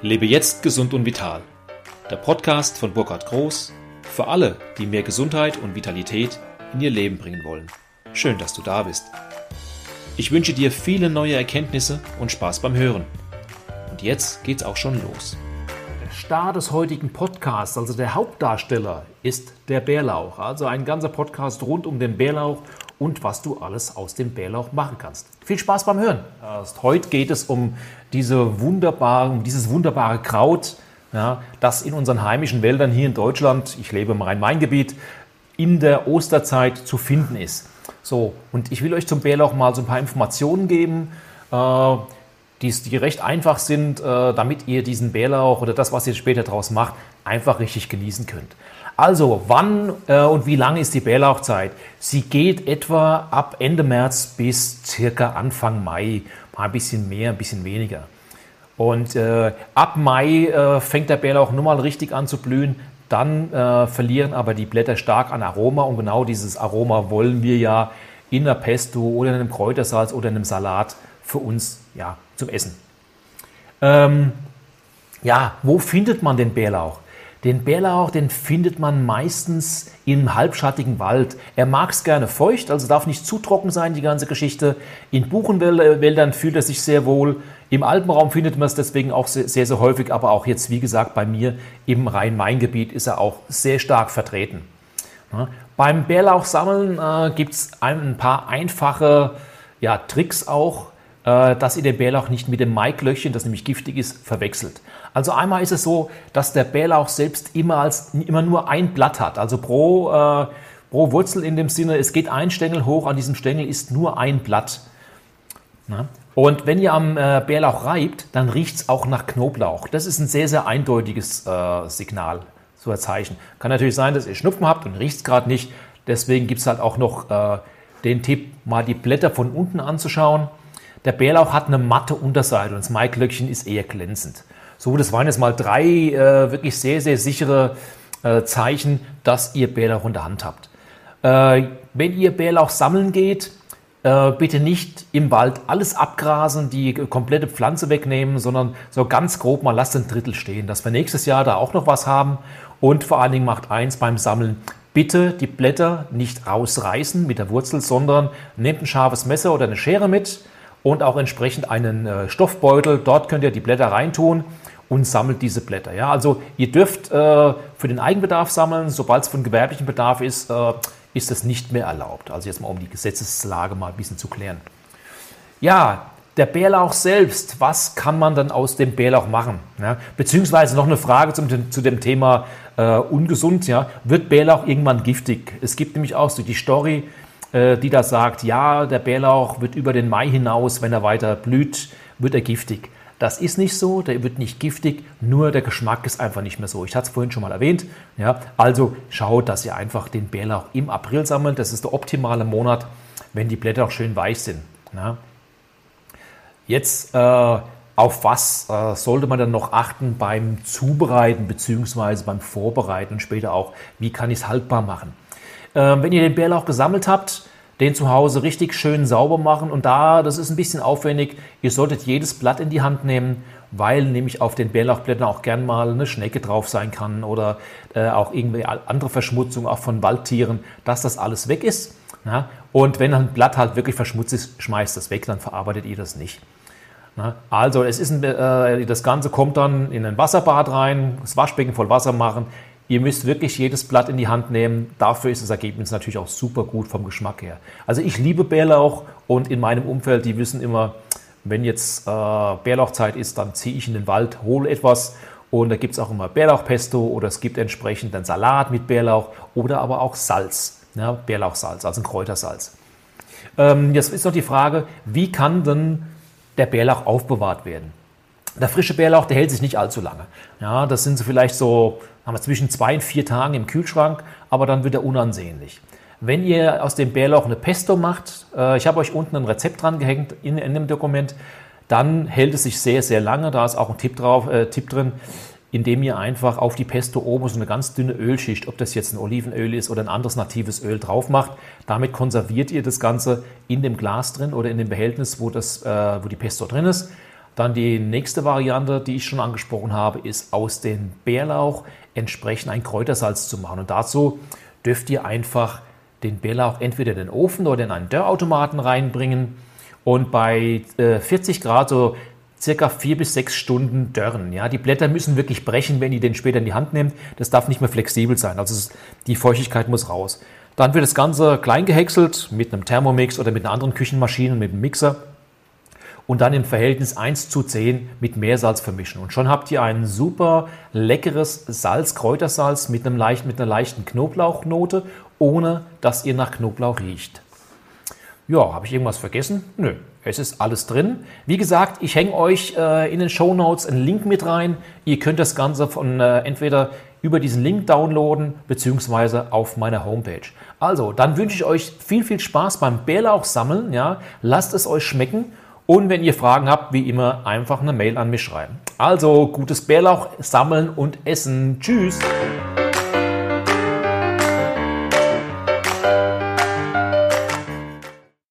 Lebe jetzt gesund und vital. Der Podcast von Burkhard Groß für alle, die mehr Gesundheit und Vitalität in ihr Leben bringen wollen. Schön, dass du da bist. Ich wünsche dir viele neue Erkenntnisse und Spaß beim Hören. Und jetzt geht's auch schon los. Der Star des heutigen Podcasts, also der Hauptdarsteller, ist der Bärlauch. Also ein ganzer Podcast rund um den Bärlauch und was du alles aus dem Bärlauch machen kannst. Viel Spaß beim Hören. Heute geht es um, diese wunderbare, um dieses wunderbare Kraut, ja, das in unseren heimischen Wäldern hier in Deutschland, ich lebe im Rhein-Main-Gebiet, in der Osterzeit zu finden ist. So, und ich will euch zum Bärlauch mal so ein paar Informationen geben, äh, die, die recht einfach sind, äh, damit ihr diesen Bärlauch oder das, was ihr später daraus macht, einfach richtig genießen könnt. Also, wann äh, und wie lange ist die Bärlauchzeit? Sie geht etwa ab Ende März bis circa Anfang Mai. Mal ein bisschen mehr, ein bisschen weniger. Und äh, ab Mai äh, fängt der Bärlauch nun mal richtig an zu blühen. Dann äh, verlieren aber die Blätter stark an Aroma. Und genau dieses Aroma wollen wir ja in der Pesto oder in einem Kräutersalz oder in einem Salat für uns ja, zum Essen. Ähm, ja, wo findet man den Bärlauch? Den Bärlauch, den findet man meistens im halbschattigen Wald. Er mag es gerne feucht, also darf nicht zu trocken sein, die ganze Geschichte. In Buchenwäldern fühlt er sich sehr wohl. Im Alpenraum findet man es deswegen auch sehr, sehr, sehr häufig, aber auch jetzt, wie gesagt, bei mir im Rhein-Main-Gebiet ist er auch sehr stark vertreten. Ja, beim Bärlauchsammeln äh, gibt es ein, paar einfache ja, Tricks auch, dass ihr den Bärlauch nicht mit dem Maiklöckchen, das nämlich giftig ist, verwechselt. Also einmal ist es so, dass der Bärlauch selbst immer, als, immer nur ein Blatt hat. Also pro, äh, pro Wurzel in dem Sinne, es geht ein Stängel hoch, an diesem Stängel ist nur ein Blatt. Na? Und wenn ihr am äh, Bärlauch reibt, dann riecht es auch nach Knoblauch. Das ist ein sehr, sehr eindeutiges äh, Signal, so ein Zeichen. Kann natürlich sein, dass ihr Schnupfen habt und riecht es gerade nicht. Deswegen gibt es halt auch noch äh, den Tipp, mal die Blätter von unten anzuschauen. Der Bärlauch hat eine matte Unterseite und das Maiklöckchen ist eher glänzend. So, das waren jetzt mal drei äh, wirklich sehr, sehr sichere äh, Zeichen, dass ihr Bärlauch in der Hand habt. Äh, wenn ihr Bärlauch sammeln geht, äh, bitte nicht im Wald alles abgrasen, die komplette Pflanze wegnehmen, sondern so ganz grob mal lasst ein Drittel stehen, dass wir nächstes Jahr da auch noch was haben. Und vor allen Dingen macht eins beim Sammeln, bitte die Blätter nicht rausreißen mit der Wurzel, sondern nehmt ein scharfes Messer oder eine Schere mit und auch entsprechend einen äh, Stoffbeutel. Dort könnt ihr die Blätter reintun und sammelt diese Blätter. Ja, also ihr dürft äh, für den Eigenbedarf sammeln, sobald es von gewerblichem Bedarf ist, äh, ist es nicht mehr erlaubt. Also jetzt mal um die Gesetzeslage mal ein bisschen zu klären. Ja, der Bärlauch selbst, was kann man dann aus dem Bärlauch machen? Ja, beziehungsweise noch eine Frage zum, zu dem Thema äh, ungesund. Ja, wird Bärlauch irgendwann giftig? Es gibt nämlich auch so die Story, die da sagt, ja, der Bärlauch wird über den Mai hinaus, wenn er weiter blüht, wird er giftig. Das ist nicht so, der wird nicht giftig, nur der Geschmack ist einfach nicht mehr so. Ich hatte es vorhin schon mal erwähnt. Ja, also schaut, dass ihr einfach den Bärlauch im April sammelt. Das ist der optimale Monat, wenn die Blätter auch schön weich sind. Ja. Jetzt äh, auf was äh, sollte man dann noch achten beim Zubereiten bzw. beim Vorbereiten und später auch, wie kann ich es haltbar machen? Äh, wenn ihr den Bärlauch gesammelt habt, den zu Hause richtig schön sauber machen. Und da, das ist ein bisschen aufwendig, ihr solltet jedes Blatt in die Hand nehmen, weil nämlich auf den Bärlauchblättern auch gern mal eine Schnecke drauf sein kann oder äh, auch irgendwie andere Verschmutzung, auch von Waldtieren, dass das alles weg ist. Ja? Und wenn ein Blatt halt wirklich verschmutzt ist, schmeißt das weg, dann verarbeitet ihr das nicht. Ja? Also es ist ein, äh, das Ganze kommt dann in ein Wasserbad rein, das Waschbecken voll Wasser machen, Ihr müsst wirklich jedes Blatt in die Hand nehmen. Dafür ist das Ergebnis natürlich auch super gut vom Geschmack her. Also ich liebe Bärlauch und in meinem Umfeld, die wissen immer, wenn jetzt äh, Bärlauchzeit ist, dann ziehe ich in den Wald, hole etwas und da gibt es auch immer Bärlauchpesto oder es gibt entsprechend einen Salat mit Bärlauch oder aber auch Salz, ja, Bärlauchsalz, also ein Kräutersalz. Ähm, jetzt ist noch die Frage, wie kann denn der Bärlauch aufbewahrt werden? Der frische Bärlauch, der hält sich nicht allzu lange. Ja, das sind so vielleicht so haben wir zwischen zwei und vier Tagen im Kühlschrank, aber dann wird er unansehnlich. Wenn ihr aus dem Bärlauch eine Pesto macht, äh, ich habe euch unten ein Rezept dran gehängt in, in, dem Dokument, dann hält es sich sehr, sehr lange. Da ist auch ein Tipp, drauf, äh, Tipp drin, indem ihr einfach auf die Pesto oben so eine ganz dünne Ölschicht, ob das jetzt ein Olivenöl ist oder ein anderes natives Öl drauf macht. Damit konserviert ihr das Ganze in dem Glas drin oder in dem Behältnis, wo, das, äh, wo die Pesto drin ist. Dann die nächste Variante, die ich schon angesprochen habe, ist aus dem Bärlauch entsprechend ein Kräutersalz zu machen. Und dazu dürft ihr einfach den Bärlauch entweder in den Ofen oder in einen Dörrautomaten reinbringen und bei äh, 40 Grad so circa vier bis sechs Stunden dörren. Ja, die Blätter müssen wirklich brechen, wenn ihr den später in die Hand nehmt. Das darf nicht mehr flexibel sein. Also die Feuchtigkeit muss raus. Dann wird das Ganze klein gehäckselt mit einem Thermomix oder mit einer anderen Küchenmaschine, mit einem Mixer und dann im Verhältnis 1 zu 10 mit Meersalz vermischen. Und schon habt ihr ein super leckeres Salz-Kräutersalz mit, einem leicht, mit einer leichten Knoblauchnote, ohne dass ihr nach Knoblauch riecht. Ja, habe ich irgendwas vergessen? Nö, es ist alles drin. Wie gesagt, ich hänge euch äh, in den Show Notes einen Link mit rein. Ihr könnt das Ganze von äh, entweder über diesen Link downloaden beziehungsweise auf meiner Homepage. Also, dann wünsche ich euch viel, viel Spaß beim Bärlauch sammeln. Ja, lasst es euch schmecken und wenn ihr Fragen habt, wie immer, einfach eine Mail an mich schreiben. Also gutes Bärlauch sammeln und essen. Tschüss!